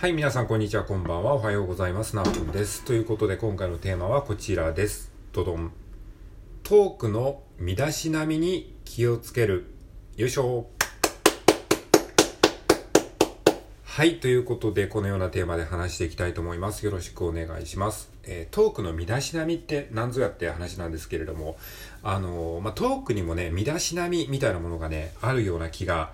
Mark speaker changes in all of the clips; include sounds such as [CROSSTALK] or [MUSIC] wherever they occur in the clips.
Speaker 1: はい、皆さんこんにちは、こんばんは。おはようございます。なおくんです。ということで今回のテーマはこちらです。どどん。トークの身だしなみに気をつける。よいしょ。はい。ということで、このようなテーマで話していきたいと思います。よろしくお願いします。えー、トークの身だしなみって何ぞやって話なんですけれども、あのー、まあ、トークにもね、身だしなみみたいなものがね、あるような気が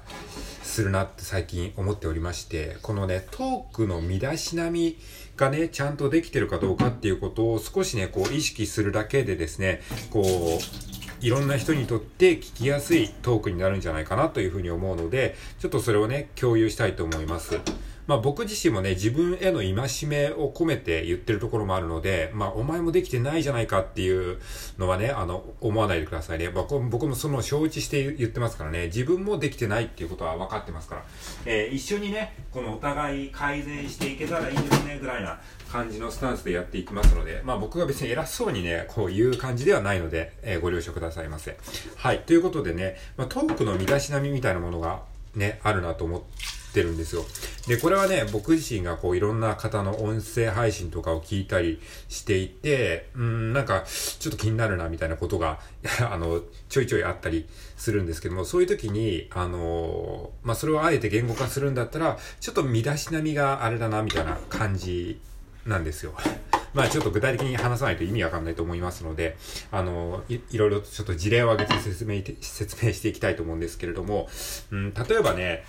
Speaker 1: するなって最近思っておりまして、このね、トークの身だしなみがね、ちゃんとできてるかどうかっていうことを少しね、こう意識するだけでですね、こう、いろんな人にとって聞きやすいトークになるんじゃないかなというふうに思うので、ちょっとそれをね、共有したいと思います。まあ僕自身もね、自分への戒めを込めて言ってるところもあるので、まあお前もできてないじゃないかっていうのはね、あの、思わないでくださいね。僕僕もその承知して言ってますからね、自分もできてないっていうことは分かってますから、えー、一緒にね、このお互い改善していけたらいいですね、ぐらいな感じのスタンスでやっていきますので、まあ僕が別に偉そうにね、こういう感じではないので、えー、ご了承くださいませ。はい。ということでね、まあトークの身だしなみみたいなものがね、あるなと思っててるんですよ。で、これはね、僕自身がこういろんな方の音声配信とかを聞いたりしていて、うん、なんかちょっと気になるなみたいなことが [LAUGHS] あの、ちょいちょいあったりするんですけども、そういう時に、あのまあ、それをあえて言語化するんだったら、ちょっと身だしなみがあれだなみたいな感じなんですよ。[LAUGHS] まあちょっと具体的に話さないと意味わかんないと思いますので、あの、いいろいろちょっと事例を挙げて説明、説明していきたいと思うんですけれども、うん、例えばね、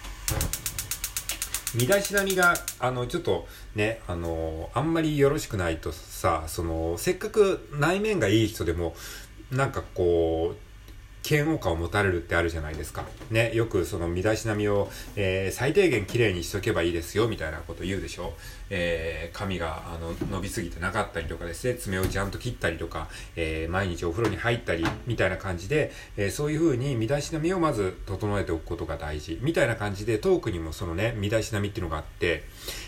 Speaker 1: 身だしなみが、あの、ちょっとね、あの、あんまりよろしくないとさ、その、せっかく内面がいい人でも、なんかこう、嫌悪感を持たれるってあるじゃないですか。ね、よくその身だしなみを、えー、最低限綺麗にしとけばいいですよ、みたいなこと言うでしょ。えー、髪が、あの、伸びすぎてなかったりとかですね、爪をちゃんと切ったりとか、えー、毎日お風呂に入ったり、みたいな感じで、え、そういう風に身だしなみをまず整えておくことが大事、みたいな感じで、トークにもそのね、身だしなみっていうのがあって、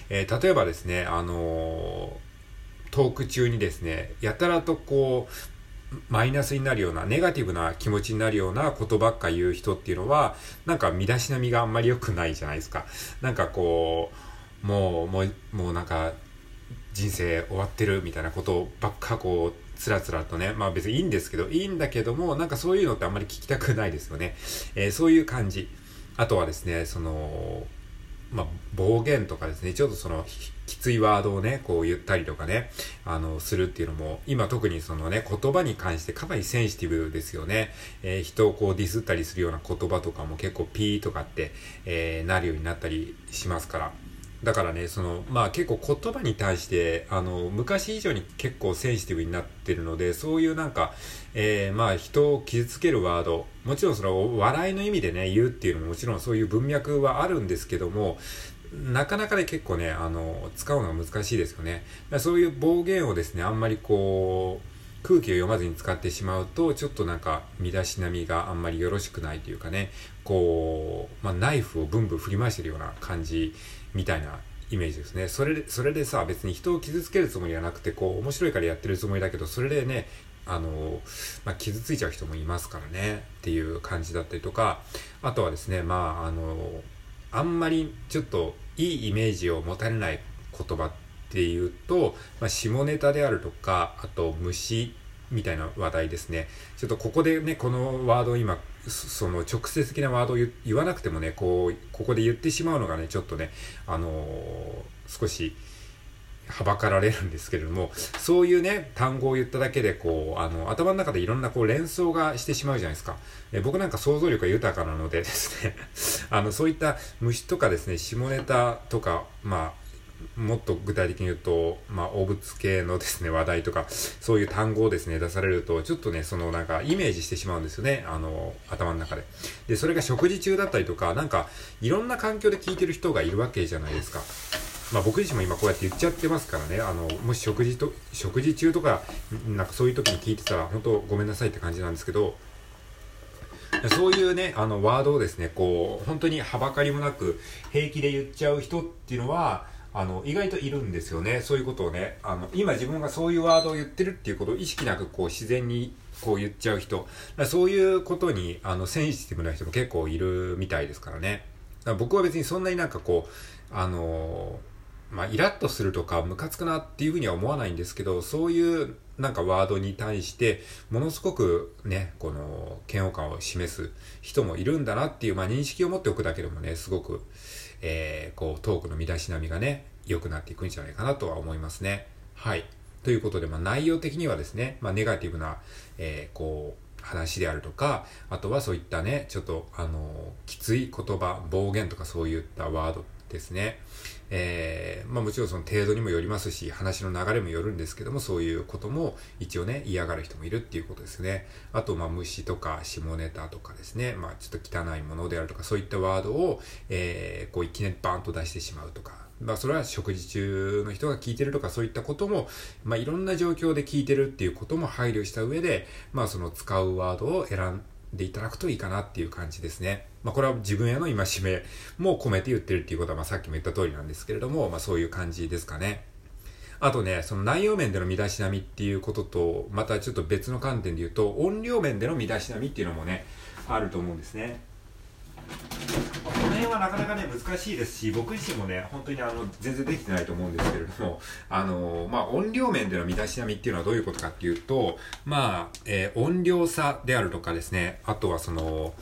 Speaker 1: え、例えばですね、あのトーク中にですね、やたらとこう、マイナスになるような、ネガティブな気持ちになるようなことばっか言う人っていうのは、なんか身だしなみがあんまり良くないじゃないですか。なんかこう、もう、もう、もうなんか、人生終わってるみたいなことばっかこう、つらつらとね、まあ別にいいんですけど、いいんだけども、なんかそういうのってあんまり聞きたくないですよね。えー、そういう感じ。あとはですね、その、まあ、暴言とかですね、ちょっとその、きついワードをね、こう言ったりとかね、あの、するっていうのも、今特にそのね、言葉に関してかなりセンシティブですよね。えー、人をこうディスったりするような言葉とかも結構ピーとかって、えー、なるようになったりしますから。だからね、その、まあ結構言葉に対して、あの、昔以上に結構センシティブになってるので、そういうなんか、えー、まあ人を傷つけるワード、もちろんその笑いの意味でね、言うっていうのももちろんそういう文脈はあるんですけども、なかなかね、結構ね、あの、使うのが難しいですよね。そういう暴言をですね、あんまりこう、空気を読まずに使ってしまうと、ちょっとなんか、身だしなみがあんまりよろしくないというかね、こう、まあ、ナイフをブンブン振り回してるような感じみたいなイメージですね。それで、それでさ、別に人を傷つけるつもりはなくて、こう、面白いからやってるつもりだけど、それでね、あの、まあ、傷ついちゃう人もいますからね、っていう感じだったりとか、あとはですね、まあ、あの、あんまりちょっといいイメージを持たれない言葉っていうと、まあ、下ネタであるとか、あと虫みたいな話題ですね。ちょっとここでね、このワード今、その直接的なワードを言わなくてもね、こう、ここで言ってしまうのがね、ちょっとね、あのー、少し、はばかられるんですけれども、そういうね、単語を言っただけで、こう、あの、頭の中でいろんなこう連想がしてしまうじゃないですか。え僕なんか想像力が豊かなのでですね [LAUGHS] あの、そういった虫とかですね、下ネタとか、まあ、もっと具体的に言うと、まあ、汚物系のですね、話題とか、そういう単語をですね、出されると、ちょっとね、そのなんか、イメージしてしまうんですよね、あの、頭の中で。で、それが食事中だったりとか、なんか、いろんな環境で聞いてる人がいるわけじゃないですか。まあ僕自身も今こうやって言っちゃってますからね、あの、もし食事と、食事中とか、なんかそういう時に聞いてたら、本当ごめんなさいって感じなんですけど、そういうね、あの、ワードをですね、こう、本当にはばかりもなく、平気で言っちゃう人っていうのは、あの、意外といるんですよね。そういうことをね、あの、今自分がそういうワードを言ってるっていうことを意識なくこう自然にこう言っちゃう人。そういうことに、あの、センシティブな人も結構いるみたいですからね。から僕は別にそんなになんかこう、あのまあ、イラッとするとか、ムカつくなっていうふうには思わないんですけど、そういうなんかワードに対して、ものすごくね、この嫌悪感を示す人もいるんだなっていう、まあ、認識を持っておくだけでもね、すごく、えー、こう、トークの身だしなみがね、良くなっていくんじゃないかなとは思いますね。はい。ということで、まあ、内容的にはですね、まあ、ネガティブな、えー、こう、話であるとか、あとはそういったね、ちょっと、あの、きつい言葉、暴言とかそういったワードですね。えー、まあもちろんその程度にもよりますし、話の流れもよるんですけども、そういうことも一応ね、嫌がる人もいるっていうことですね。あと、まあ虫とか下ネタとかですね、まあちょっと汚いものであるとか、そういったワードを、えー、こういきなりバーンと出してしまうとか、まあそれは食事中の人が聞いてるとかそういったことも、まあいろんな状況で聞いてるっていうことも配慮した上で、まあその使うワードを選んでいただくといいかなっていう感じですね。まあ、これは自分への戒めも込めて言ってるっていうことは、まあ、さっきも言った通りなんですけれども、まあ、そういう感じですかね。あとね、その内容面での身だしなみっていうことと、またちょっと別の観点で言うと、音量面での身だしなみっていうのもね、あると思うんですね。この辺はなかなかね難しいですし僕自身もね本当にあの全然できてないと思うんですけれども [LAUGHS] あのまあ音量面での身だしなみっていうのはどういうことかっていうとまあ、えー、音量差であるとかですねあとはその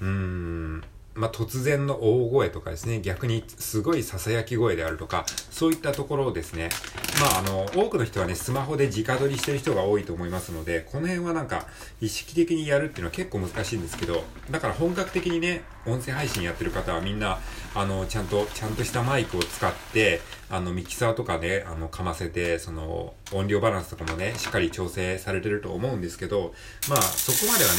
Speaker 1: うーんまあ、突然の大声とかですね、逆にすごい囁き声であるとか、そういったところですね。まあ、あの、多くの人はね、スマホで直撮りしてる人が多いと思いますので、この辺はなんか、意識的にやるっていうのは結構難しいんですけど、だから本格的にね、音声配信やってる方はみんな、あの、ちゃんと、ちゃんとしたマイクを使って、あの、ミキサーとかね、あの、かませて、その、音量バランスとかもね、しっかり調整されてると思うんですけど、まあ、そこまではね、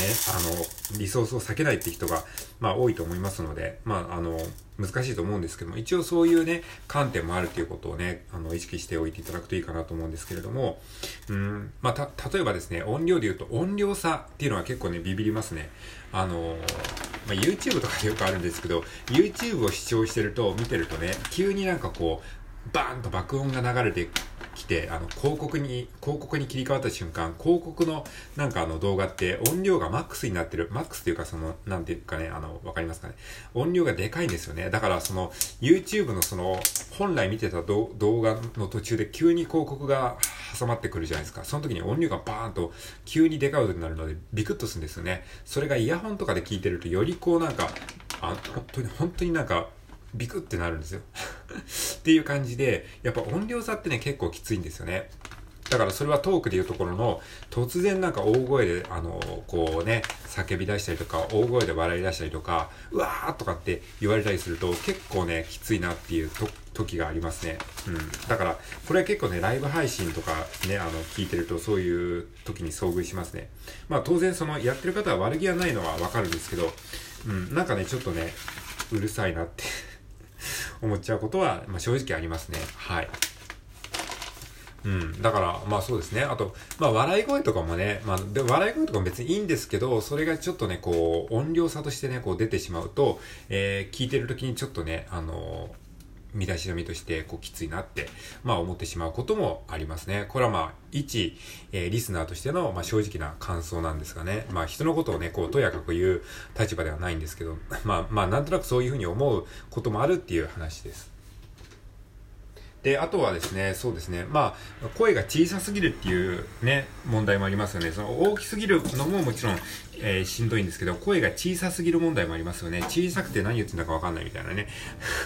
Speaker 1: あの、リソースを避けないって人が、まあ、多いと思いますので、まあ、あの、難しいと思うんですけども、一応そういうね、観点もあるということをね、あの、意識しておいていただくといいかなと思うんですけれども、うん、まあ、た、例えばですね、音量で言うと音量差っていうのは結構ね、ビビりますね。あの、まあ、YouTube とかでよくあるんですけど、YouTube を視聴してると、見てるとね、急になんかこう、バーンと爆音が流れて来て、あの、広告に、広告に切り替わった瞬間、広告のなんかあの動画って音量がマックスになってる。マックスっていうかその、なんていうかね、あの、わかりますかね。音量がでかいんですよね。だからその、YouTube のその、本来見てた動画の途中で急に広告が挟まってくるじゃないですか。その時に音量がバーンと急にでかい音になるのでビクッとするんですよね。それがイヤホンとかで聞いてるとよりこうなんか、あ本当に、本当になんか、ビクってなるんですよ [LAUGHS] っていう感じで、やっぱ音量差ってね、結構きついんですよね。だからそれはトークでいうところの、突然なんか大声で、あの、こうね、叫び出したりとか、大声で笑い出したりとか、うわーとかって言われたりすると、結構ね、きついなっていう時がありますね。うん。だから、これは結構ね、ライブ配信とかね、あの、聞いてると、そういう時に遭遇しますね。まあ当然その、やってる方は悪気はないのはわかるんですけど、うん、なんかね、ちょっとね、うるさいなって思っちゃうことは、まあ、正直ありますね。はい。うん。だから、まあそうですね。あと、まあ笑い声とかもね、まあ、で笑い声とかも別にいいんですけど、それがちょっとね、こう、音量差としてね、こう出てしまうと、えー、聞いてる時にちょっとね、あのー身だしなみとしてこうきついなって、まあ思ってしまうこともありますね。これはまあ、一、えー、リスナーとしての、まあ、正直な感想なんですがね。まあ人のことをね、こうとやかく言う立場ではないんですけど、まあまあなんとなくそういうふうに思うこともあるっていう話です。で、あとはですね、そうですね、まあ、声が小さすぎるっていうね、問題もありますよね。その大きすぎるのももちろん、えー、しんどいんですけど、声が小さすぎる問題もありますよね。小さくて何言ってんだかわかんないみたいなね。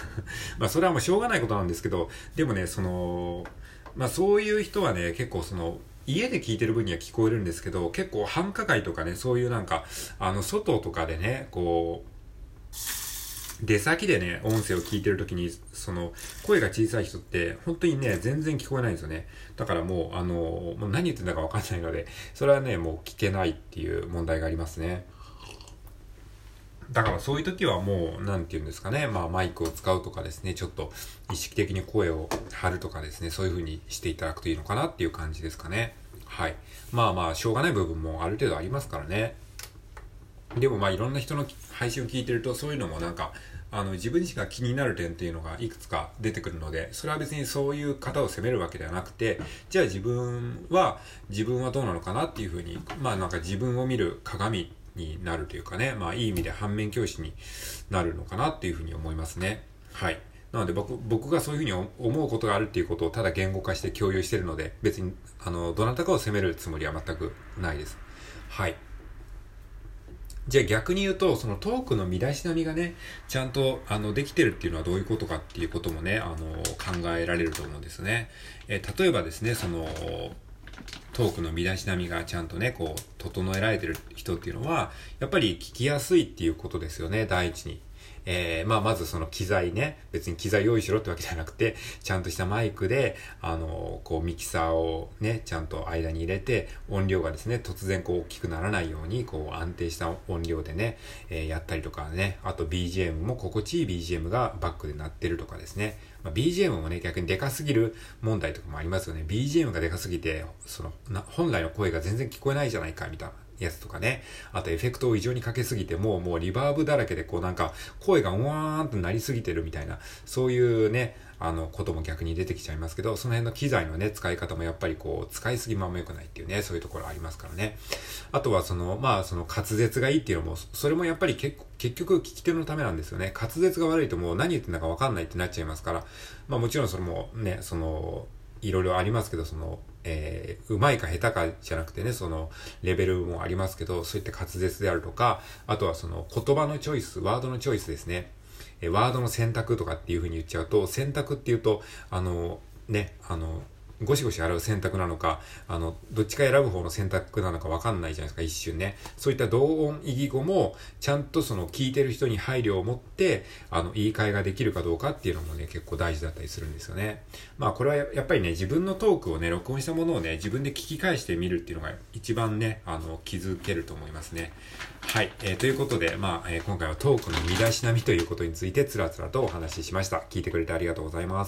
Speaker 1: [LAUGHS] まあ、それはもうしょうがないことなんですけど、でもね、その、まあ、そういう人はね、結構その、家で聞いてる分には聞こえるんですけど、結構繁華街とかね、そういうなんか、あの、外とかでね、こう、出先でね、音声を聞いてるときに、その、声が小さい人って、本当にね、全然聞こえないんですよね。だからもう、あの、もう何言ってんだかわかんないので、それはね、もう聞けないっていう問題がありますね。だからそういう時はもう、なんて言うんですかね。まあマイクを使うとかですね、ちょっと意識的に声を張るとかですね、そういう風にしていただくといいのかなっていう感じですかね。はい。まあまあ、しょうがない部分もある程度ありますからね。でもまあいろんな人の配信を聞いてるとそういうのもなんかあの自分自身が気になる点っていうのがいくつか出てくるのでそれは別にそういう方を責めるわけではなくてじゃあ自分は自分はどうなのかなっていうふうにまあなんか自分を見る鏡になるというかねまあいい意味で反面教師になるのかなっていうふうに思いますねはいなので僕、僕がそういうふうに思うことがあるっていうことをただ言語化して共有してるので、別に、あの、どなたかを責めるつもりは全くないです。はい。じゃあ逆に言うと、そのトークの身だしなみがね、ちゃんと、あの、できてるっていうのはどういうことかっていうこともね、あの、考えられると思うんですね。えー、例えばですね、その、トークの身だしなみがちゃんとね、こう、整えられてる人っていうのは、やっぱり聞きやすいっていうことですよね、第一に。えー、まあ、まずその機材ね、別に機材用意しろってわけじゃなくて、ちゃんとしたマイクで、あの、こう、ミキサーをね、ちゃんと間に入れて、音量がですね、突然こう、大きくならないように、こう、安定した音量でね、えー、やったりとかね、あと BGM も心地いい BGM がバックで鳴ってるとかですね、まあ、BGM もね、逆にでかすぎる問題とかもありますよね。BGM がでかすぎて、その、本来の声が全然聞こえないじゃないか、みたいな。やつとかね。あとエフェクトを異常にかけすぎて、もうもうリバーブだらけでこうなんか声がうわーんとなりすぎてるみたいな、そういうね、あの、ことも逆に出てきちゃいますけど、その辺の機材のね、使い方もやっぱりこう、使いすぎまも良くないっていうね、そういうところありますからね。あとはその、まあその滑舌がいいっていうのも、それもやっぱり結結局聞き手のためなんですよね。滑舌が悪いともう何言ってんだかわかんないってなっちゃいますから、まあもちろんそれもね、その、いろいろありますけど、その、えー、うまいか下手かじゃなくてね、その、レベルもありますけど、そういった滑舌であるとか、あとはその、言葉のチョイス、ワードのチョイスですね。えー、ワードの選択とかっていう風に言っちゃうと、選択っていうと、あの、ね、あの、ゴシゴシ洗う選択なのか、あの、どっちか選ぶ方の選択なのかわかんないじゃないですか、一瞬ね。そういった同音異義語も、ちゃんとその聞いてる人に配慮を持って、あの、言い換えができるかどうかっていうのもね、結構大事だったりするんですよね。まあ、これはやっぱりね、自分のトークをね、録音したものをね、自分で聞き返してみるっていうのが一番ね、あの、気づけると思いますね。はい。えー、ということで、まあ、えー、今回はトークの身だしなみということについて、つらつらとお話ししました。聞いてくれてありがとうございます。